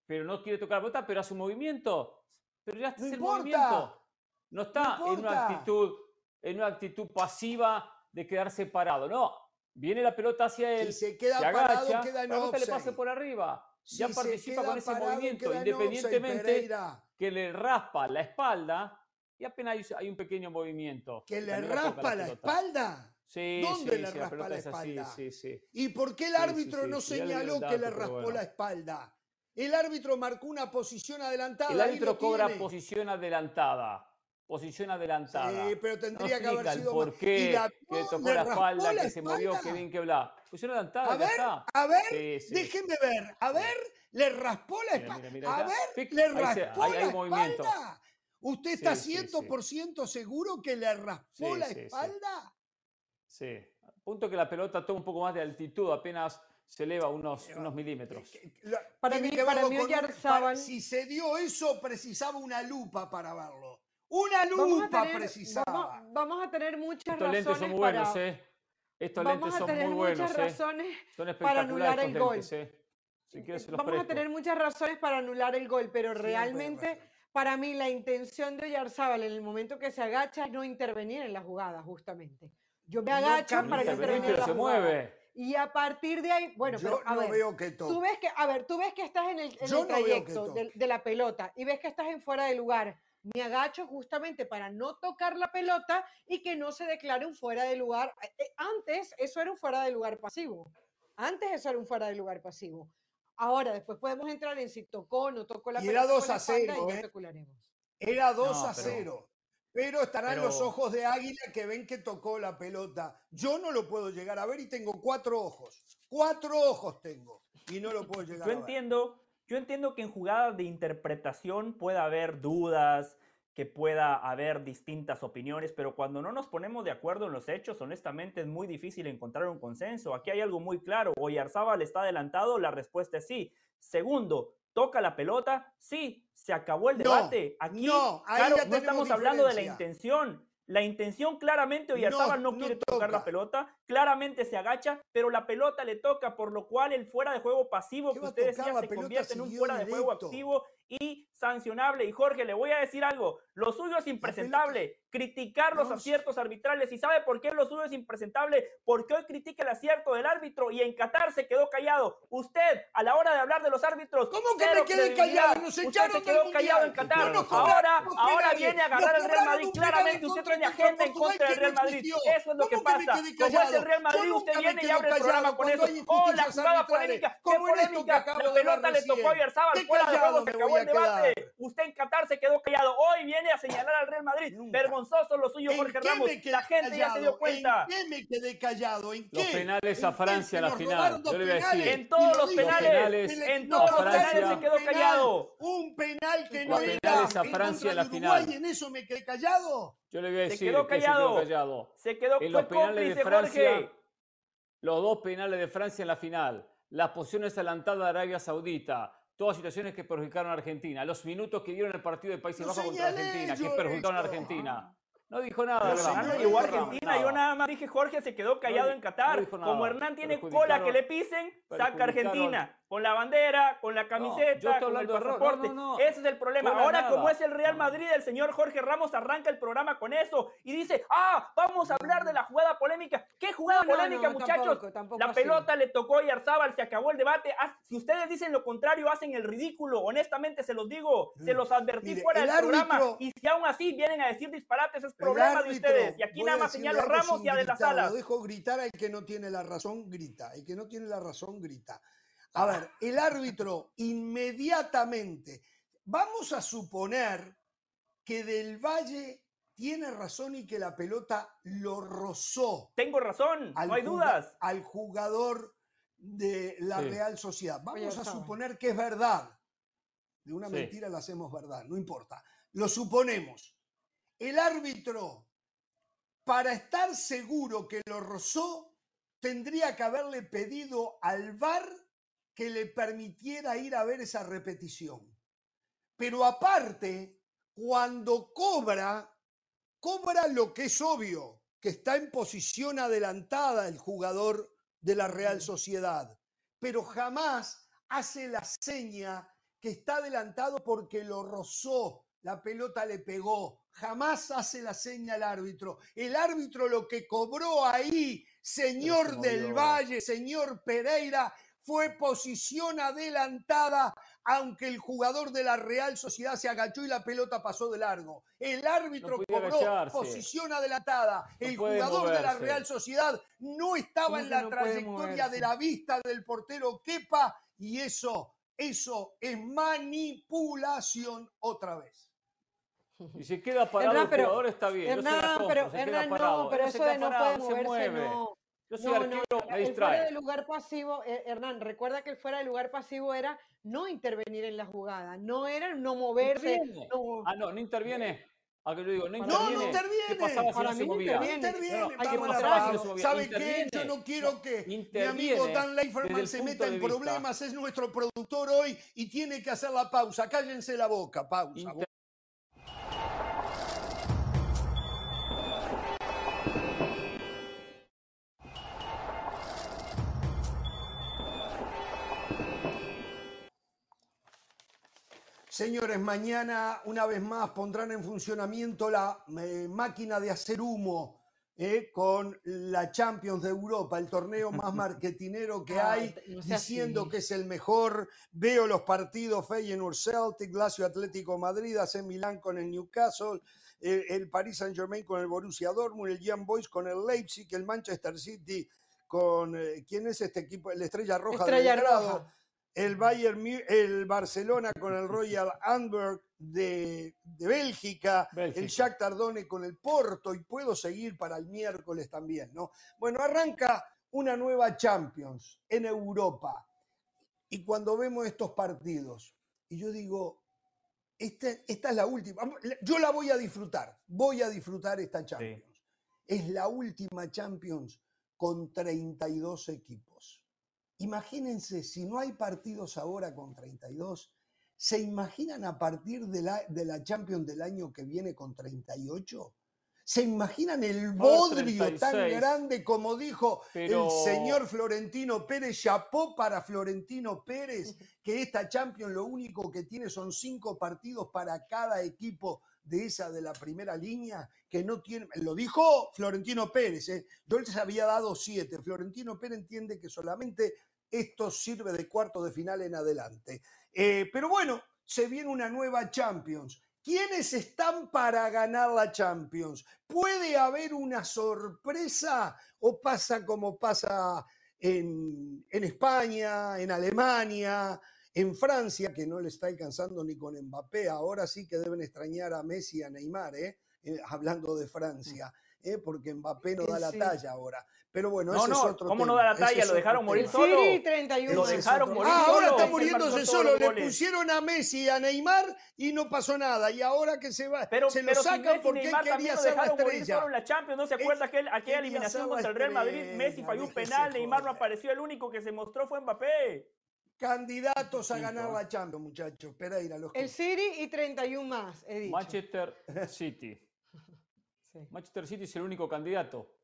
Pero no quiere tocar la pelota, pero hace un movimiento. Pero ya está No el importa. movimiento. No está en una actitud, en una actitud pasiva de quedarse parado. No. Viene la pelota hacia él. Si se queda se parado, agacha, queda en la le pase por arriba. Si ya se participa con ese parado, movimiento, independientemente que le raspa la espalda y apenas hay, hay un pequeño movimiento. Que le la raspa la espalda. Sí, ¿Dónde sí, le sí, raspa la así, espalda? Sí, sí. ¿Y por qué el árbitro no señaló que le raspó bueno. la espalda? El árbitro marcó una posición adelantada. El árbitro cobra tiene. posición adelantada. Posición adelantada. Sí, pero No tendría que haber sido por qué, la- que tocó la raspó espalda, la que se movió, que espalda. bien que bla. Posición adelantada, A ver, está. a ver, Sí, sí. déjeme ver. A ver, le raspó la espalda. mira, mira, A ver, le ahí se- raspó ahí la hay movimiento. ¿Usted está Sí, sí, sí. 100% seguro que le raspó Sí, la sí, sí. espalda? Sí. Punto que la pelota toma un poco más de altitud, apenas se eleva unos, unos milímetros. Que- que- lo- Para mí- que para mí un- Si se dio eso, precisaba una lupa para verlo. Una Vamos a lupa tener, precisaba. vamos, vamos a tener muchas Estos lentes razones son muy buenos, para, ¿eh? Estos vamos lentes a son tener muy buenos, muchas ¿eh? razones Son para anular el gol. lentes, ¿eh? Si quieres se los Vamos a presto. tener muchas razones para anular el gol, pero Siempre realmente. Para mí la intención de Oyarzábal en el momento que se agacha es no intervenir en la jugada, justamente. Yo me agacho para no Intervenir, en la se jugada. mueve. Y a partir de ahí, bueno, Yo pero a no ver, veo que toque. tú ves que, a ver, tú ves que estás en el, en que trayecto de, de la pelota y ves que estás en fuera de lugar. Me agacho justamente para no tocar la pelota y que no se declare un fuera de lugar. Eh, eh, Antes eso era un fuera de lugar pasivo. Antes eso era un fuera de lugar pasivo. Ahora, después podemos entrar en si tocó o no tocó la Y era pelota. 2 con la a espalda 0, y ya ¿eh? Era 2 No, a pero- 0. Pero estarán los ojos de águila que ven que tocó la pelota. Yo no lo puedo llegar a ver y tengo cuatro ojos. Cuatro ojos tengo. Y no lo puedo llegar Yo a ver. entiendo, yo entiendo que en jugadas de interpretación pueda haber dudas, que pueda haber distintas opiniones, pero cuando no nos ponemos de acuerdo en los hechos, honestamente es muy difícil encontrar un consenso. Aquí hay algo muy claro. Oyarzábal está adelantado, la respuesta es sí. Segundo, ¿toca la pelota? Sí, se acabó el No, debate. Aquí, no, claro, no estamos hablando de la intención. La intención claramente Oyarzábal no, no quiere tocar la pelota, claramente se agacha, pero la pelota le toca, por lo cual el fuera de juego pasivo ¿Qué que usted decía se convierte en un fuera de juego activo y sancionable. Y Jorge, le voy a decir algo, lo suyo es impresentable, criticar los aciertos arbitrales. ¿Y sabe por qué lo suyo es impresentable? Porque hoy critica el acierto del árbitro y en Qatar se quedó callado. Usted, a la hora de hablar de los árbitros, ¿Cómo que me quedé callado? Nos Usted se quedó callado en. Qatar. No ahora, ahora viene a agarrar el Real Madrid. Claramente usted nuestro gente en contra del Real Madrid. Eso es lo que ¿Cómo que me pasa. Como es el Real Madrid, usted viene y abre el programa con eso. Oh, la jugada polémica. ¿Qué polémica? La pelota le tocó a. ¿Qué Fuera de juego se acabó el debate. Usted en Qatar se quedó callado. Hoy viene a señalar al Real Madrid. Nunca. Vergonzoso lo suyo, ¿En Jorge Ramos. La gente ya se dio callado? cuenta. ¿En qué me quedé callado? ¿En qué? Los penales a. Francia la final. Yo le voy a decir. En todos lo los penales, penales en todos los penales se quedó callado. Un penal que no Los era penales a en Francia la final. ¿En eso me quedé callado? Yo le voy a Se decir quedó que se callado. quedó callado. Se quedó En los penales de Francia, Jorge. los dos penales de Francia en la final, las posiciones adelantadas de Arabia Saudita, todas situaciones que perjudicaron a Argentina, los minutos que dieron el partido de Países Bajos contra Argentina, que perjudicaron a. Argentina. No dijo nada. Hernán no llegó a. Argentina, yo nada más dije Jorge se quedó callado di- en Qatar. no dijo Como nada. Hernán tiene cola que le pisen, saca Argentina. Con la bandera, con la camiseta, con el pasaporte. Ese es el problema. Ahora, como es el Real Madrid, el señor Jorge Ramos arranca el programa con eso y dice, ah, vamos a hablar de la jugada polémica. ¿Qué jugada polémica, muchachos? la pelota le tocó a Yarzábal, se acabó el debate. Si ustedes dicen lo contrario, hacen el ridículo. Honestamente, se los digo, se los advertí fuera del programa. Y si aún así vienen a decir disparates, es problema de ustedes. Y aquí nada más señalo a Ramos y a de las alas. Lo dejo gritar al que no tiene la razón, grita. El que no tiene la razón, grita. A ver, el árbitro inmediatamente, vamos a suponer que Del Valle tiene razón y que la pelota lo rozó. Tengo razón, no hay dudas. Al jugador de la Real Sociedad. Vamos a suponer que es verdad. De una mentira la hacemos verdad, no importa. Lo suponemos. El árbitro, para estar seguro que lo rozó, tendría que haberle pedido al VAR que le permitiera ir a ver esa repetición. Pero aparte, cuando cobra, cobra lo que es obvio, que está en posición adelantada el jugador de la Real Sociedad, pero jamás hace la seña que está adelantado porque lo rozó, la pelota le pegó, jamás hace la seña al árbitro. El árbitro lo que cobró ahí, señor del Valle, señor Pereira, fue posición adelantada, aunque el jugador de la Real Sociedad se agachó y la pelota pasó de largo. El árbitro cobró posición adelantada. el jugador de la Real Sociedad no estaba en la trayectoria de la vista del portero Kepa y eso, eso es manipulación otra vez. Y si queda parado el jugador está bien. Hernán, pero, no, pero eso de no puede moverse, no. Yo soy arquero, me el fuera de lugar pasivo, eh, Hernán, recuerda que el fuera de lugar pasivo era no intervenir en la jugada, no era no moverse. No. Ah, no, no interviene. ¿A qué lo digo? No interviene. No, no interviene. ¿Qué pasaba Para si mí no interviene. interviene. No, ¿Sabe qué? Yo no quiero que mi amigo Dan Leiferman se meta en problemas. Es nuestro productor hoy y tiene que hacer la pausa. Cállense la boca. Pausa. Señores, mañana una vez más pondrán en funcionamiento la eh, máquina de hacer humo eh, con la Champions de Europa, el torneo más marketinero que hay, diciendo que es el mejor. Veo los partidos Feyenoord Celtic, Lazio Atlético Madrid, AC Milán con el Newcastle, el Paris Saint Germain con el Borussia Dortmund, el Young Boys con el Leipzig, el Manchester City con eh, quién es este equipo, el Estrella Roja Estrella de Roja el Bayern, el Barcelona con el Royal Antwerp de, Bélgica, el Jacques Tardone con el Porto y puedo seguir para el miércoles también, ¿no? Bueno, arranca una nueva Champions en Europa y cuando vemos estos partidos y yo digo, este, esta es la última, yo la voy a disfrutar, voy a disfrutar esta Champions. Es la última Champions con 32 equipos. Imagínense, si no hay partidos ahora con 32, ¿se imaginan a partir de la, de la Champions del año que viene con 38? ¿Se imaginan el bodrio tan grande como dijo el señor Florentino Pérez? Chapó para Florentino Pérez, que esta Champions lo único que tiene son cinco partidos para cada equipo de esa de la primera línea, que no tiene, lo dijo Florentino Pérez, ¿eh? yo les había dado siete, Florentino Pérez entiende que solamente esto sirve de cuarto de final en adelante. Eh, pero bueno, se viene una nueva Champions. ¿Quiénes están para ganar la Champions? ¿Puede haber una sorpresa o pasa como pasa en, España, en Alemania, en Francia, que no le está alcanzando ni con Mbappé? Ahora sí que deben extrañar a Messi y a Neymar, ¿eh? Eh, hablando de Francia, porque Mbappé no da la talla ahora. Pero bueno, no, no, ¿cómo no da la talla? Lo dejaron morir solo. Sí, 31. Lo dejaron morir ah, ahora está muriéndose solo. Le pusieron a Messi y a Neymar y no pasó nada. Y ahora que se va, pero, se lo sacan porque él quería ser la estrella. Solo en la Champions. ¿No se acuerda aquel, aquella eliminación contra el Real Madrid? Messi falló un penal, Neymar no apareció. El único que se mostró fue Mbappé. Candidatos a ganar la Champions, muchachos. Pereira, los El City y 31 más, he dicho. Manchester City. Manchester City es el único candidato.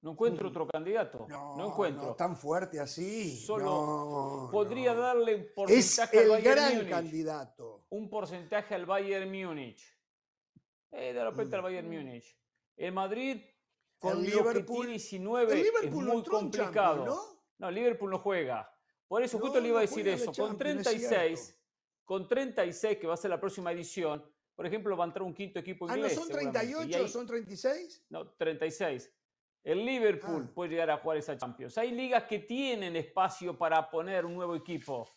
No encuentro otro candidato. No, encuentro. tan fuerte así. Solo podría darle un porcentaje al Bayern gran candidato. Un porcentaje al Bayern Múnich. Eh, de repente al Bayern Múnich. El Madrid, con el Liverpool, que tiene 19, es muy complicado. ¿no? ¿no? Liverpool no juega. Por eso justo le iba a decir eso. Con 36, con 36, que va a ser la próxima edición, por ejemplo, va a entrar un quinto equipo inglés. Ah, ¿no son 38? ¿Son 36? No, 36. El Liverpool ah. puede llegar a jugar esa Champions. Hay ligas que tienen espacio para poner un nuevo equipo.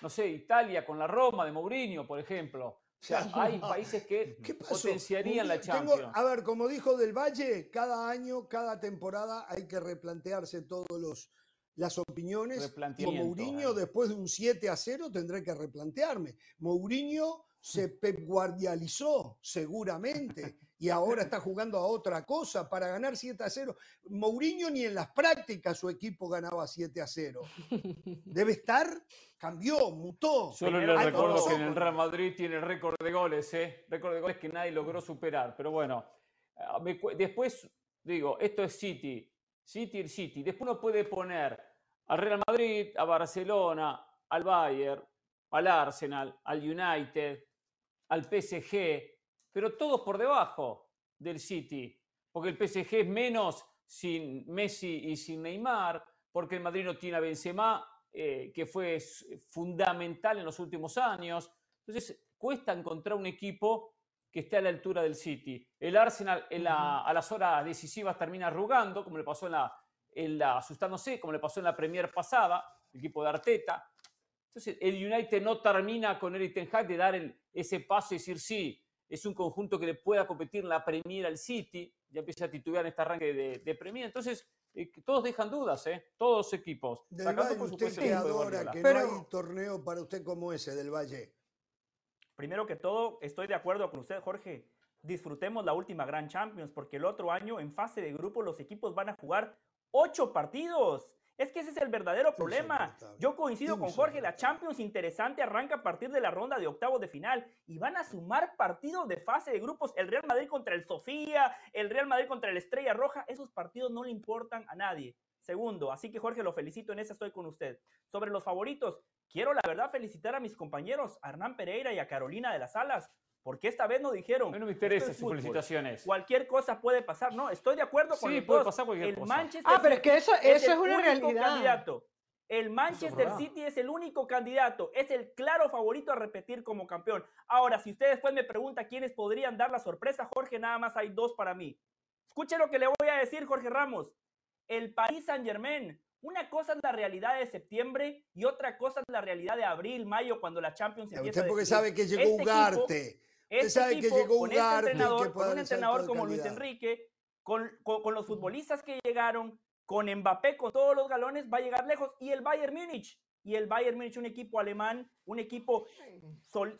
No sé, Italia con la Roma de Mourinho, por ejemplo. O sea, hay países que potenciarían la Champions. a ver, como dijo Del Valle, cada año, cada temporada hay que replantearse todos los las opiniones. Como Mourinho, después de un 7 a 0, tendré que replantearme. Mourinho se pepguardializó, seguramente, y ahora está jugando a otra cosa para ganar 7 a 0. Mourinho ni en las prácticas su equipo ganaba 7 a 0. Debe estar, cambió, mutó. Solo le recuerdo que en el Real Madrid tiene récord de goles, ¿eh? récord de goles que nadie logró superar. Pero bueno, ah, después digo, esto es City, City el City. Después uno puede poner al Real Madrid, a Barcelona, al Bayern, al Arsenal, al United, al PSG, pero todos por debajo del City, porque el PSG es menos sin Messi y sin Neymar, porque el Madrid no tiene a Benzema, eh, que fue fundamental en los últimos años. Entonces, cuesta encontrar un equipo que esté a la altura del City. El Arsenal a las horas decisivas termina arrugando, como le pasó en la, en la asustándose, como le pasó en la Premier pasada, el equipo de Arteta. Entonces, el United no termina con Eric Ten Hag de dar ese paso y decir, sí, es un conjunto que le pueda competir en la Premier al City, ya empieza a titubear en este arranque de, Premier. Entonces, eh, todos dejan dudas, ¿eh? Todos equipos. Del Valle, usted que adora que no hay un torneo para usted como ese del Valle. Primero que todo, estoy de acuerdo con usted, Jorge. Disfrutemos la última Grand Champions, porque el otro año, en fase de grupo, los equipos van a jugar ocho partidos. Es que ese es el verdadero problema. Yo coincido con Jorge, la Champions interesante arranca a partir de la ronda de octavos de final y van a sumar partidos de fase de grupos. El Real Madrid contra el Sofía, el Real Madrid contra el Estrella Roja, esos partidos no le importan a nadie. Segundo, así que Jorge, lo felicito, en esa estoy con usted. Sobre los favoritos, quiero la verdad felicitar a mis compañeros, a Hernán Pereira y a Carolina de las Alas, porque esta vez no dijeron. No me interesa sus felicitaciones. Cualquier cosa puede pasar. No, estoy de acuerdo con sí, puede pasar cualquier el cosa. Manchester ah, pero es que eso, eso es, una realidad. Candidato. El Manchester City es el único candidato, es el claro favorito a repetir como campeón. Ahora, si usted después me pregunta quiénes podrían dar la sorpresa, Jorge, nada más hay dos para mí. Escuche lo que le voy a decir, Jorge Ramos. El Paris Saint Germain. Una cosa es la realidad de septiembre y otra cosa es la realidad de abril, mayo, cuando la Champions empieza. Usted porque sabe que llegó este Ugarte. Este sabe que llegó un, este entrenador, con un entrenador como Luis Enrique, con, con, los futbolistas que llegaron, con Mbappé, con todos los galones, va a llegar lejos. Y el Bayern Múnich, y el Bayern Múnich, un equipo alemán, un equipo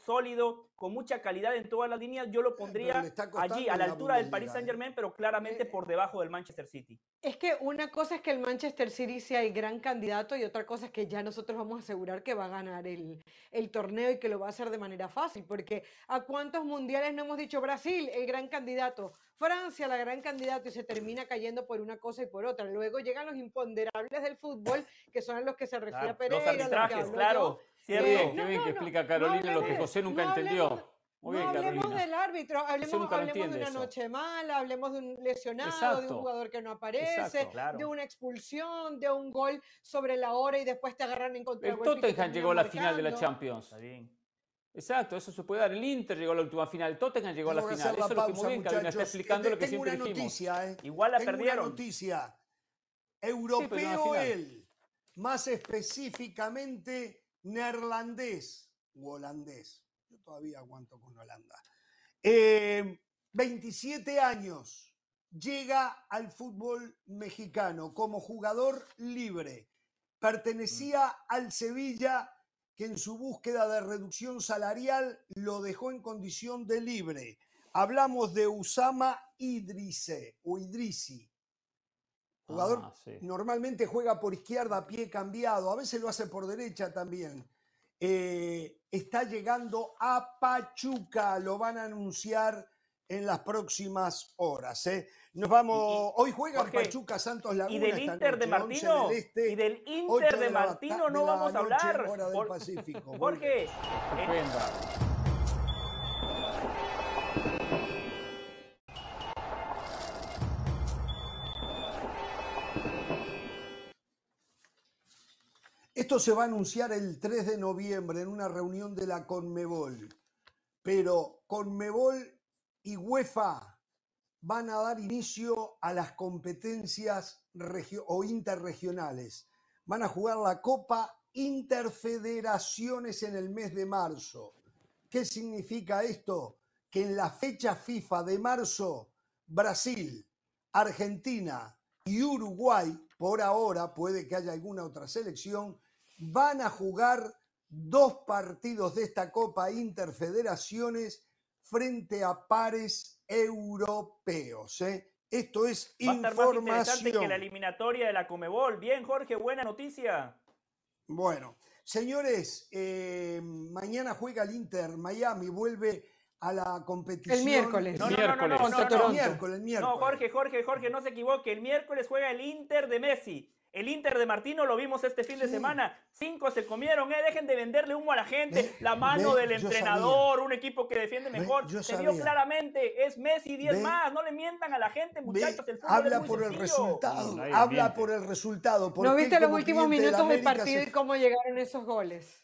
sólido, con mucha calidad en todas las líneas, yo lo pondría allí, a la altura del Paris Saint Germain, ¿eh? pero claramente eh, por debajo del Manchester City. Es que una cosa es que el Manchester City sea el gran candidato y otra cosa es que ya nosotros vamos a asegurar que va a ganar el, el torneo y que lo va a hacer de manera fácil, porque ¿a cuántos mundiales no hemos dicho Brasil, el gran candidato? Francia, la gran candidata, y se termina cayendo por una cosa y por otra. Luego llegan los imponderables del fútbol, que son a los que se refiere Pereira. Los arbitrajes, claro. Cierto. Eh, qué bien que explica Carolina lo que José nunca entendió. Muy no hablemos del árbitro, hablemos, hablemos de una noche mala, hablemos de un lesionado, de un jugador que no aparece, de una expulsión, de un gol sobre la hora y después te agarran en contra. El Tottenham llegó a la final de la Champions. Está bien. Exacto, eso se puede dar. El Inter llegó a la última final, Tottenham llegó a la final. Eso es lo que muy bien Carolina está explicando lo que siempre una dijimos. Noticia, eh. Igual la Tengo perdieron. Una noticia. Europeo él, más específicamente neerlandés u holandés. Yo todavía aguanto con Holanda. 27 eh, años. Llega al fútbol mexicano como jugador libre. Pertenecía mm. al Sevilla que en su búsqueda de reducción salarial lo dejó en condición de libre. Hablamos de Usama Idrise o Idrisi. Jugador ah, normalmente juega por izquierda, pie cambiado, a veces lo hace por derecha también. Eh, está llegando a Pachuca, lo van a anunciar en las próximas horas. ¿eh? Nos vamos. Hoy juega Jorge, Pachuca Santos Laguna. Y del Inter de noche, 11 Martino. Este, y del 8 Inter de Martino no vamos a hablar. hora del Por- Pacífico. Jorge, eh. Esto se va a anunciar el 3 de noviembre en una reunión de la Conmebol. Pero Conmebol y UEFA van a dar inicio a las competencias o interregionales. Van a jugar la Copa Interfederaciones en el mes de marzo. ¿Qué significa esto? Que en la fecha FIFA de marzo, Brasil, Argentina y Uruguay, por ahora, puede que haya alguna otra selección, van a jugar dos partidos de esta Copa Interfederaciones frente a pares europeos. ¿eh? Esto es va a estar más interesante que información. la eliminatoria de la Comebol. Bien, Jorge, buena noticia. Bueno, señores, eh, mañana juega el Inter, Miami vuelve a la competición. El miércoles. No, no, no, no, no, Miércoles. no, no, Toronto. El miércoles, el miércoles. No, Jorge, Jorge, Jorge, no se equivoque. El miércoles juega el Inter de Messi. El Inter de Martino lo vimos este fin de Sí. semana. Cinco se comieron, ¿eh? Dejen de venderle humo a la gente. Ve, la mano ve, del entrenador, un equipo que defiende mejor. se vio claramente, es Messi 10 Ve. más. No le mientan a la gente, muchachos. El fútbol habla es muy por el resultado, habla miente. por el resultado. ¿Por ¿No qué viste los últimos minutos del partido se- y cómo llegaron esos goles?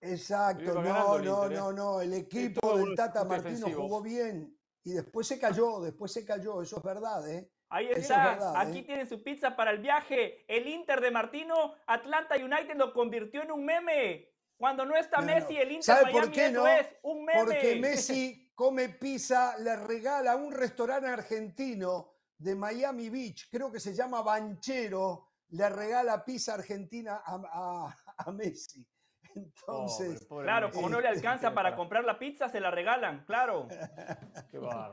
Exacto, no, no, ¿eh? no, no. El equipo del Tata Martino defensivos. jugó bien y después se cayó, después se cayó, eso es verdad, ¿eh? Ahí es está, verdad, aquí ¿eh? tienen su pizza para el viaje. El Inter de Martino, Atlanta United lo convirtió en un meme. Cuando no está No, Messi, el Inter ¿Sabe por Miami qué eso no? es un meme. Porque Messi come pizza, le regala a un restaurante argentino de Miami Beach, creo que se llama Banchero, le regala pizza argentina a, a- a Messi. Entonces, Pobre, pobre Claro, Messi. como no le alcanza Qué para comprar la pizza, se la regalan, claro. Qué bárbaro.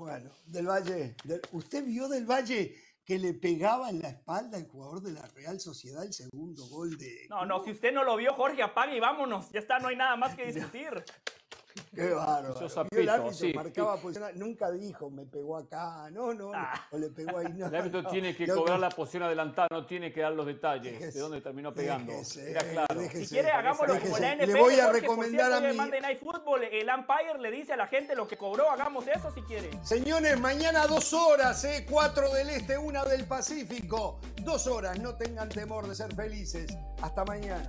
Bueno, del Valle, del- ¿usted vio del Valle que le pegaba en la espalda al jugador de la Real Sociedad el segundo gol de... No, no, si usted no lo vio, Jorge, apague y vámonos. Ya está, no hay nada más que discutir. Qué bárbaro. Vio el árbitro, sí. marcaba posición, nunca dijo, me pegó acá, no, no, Ah. o le pegó ahí, no. El árbitro no. tiene que cobrar la posición adelantada, no tiene que dar los detalles Déjese, de dónde terminó pegando. déjese, Era claro. déjese. Si quiere, hagámoslo como la Le NFL. voy a recomendar a mi- Monday Night Football, el umpire le dice a la gente lo que cobró. Hagamos eso si quiere. Señores, mañana dos horas, ¿eh? cuatro del este, una del Pacífico. Dos horas, no tengan temor de ser felices. Hasta mañana.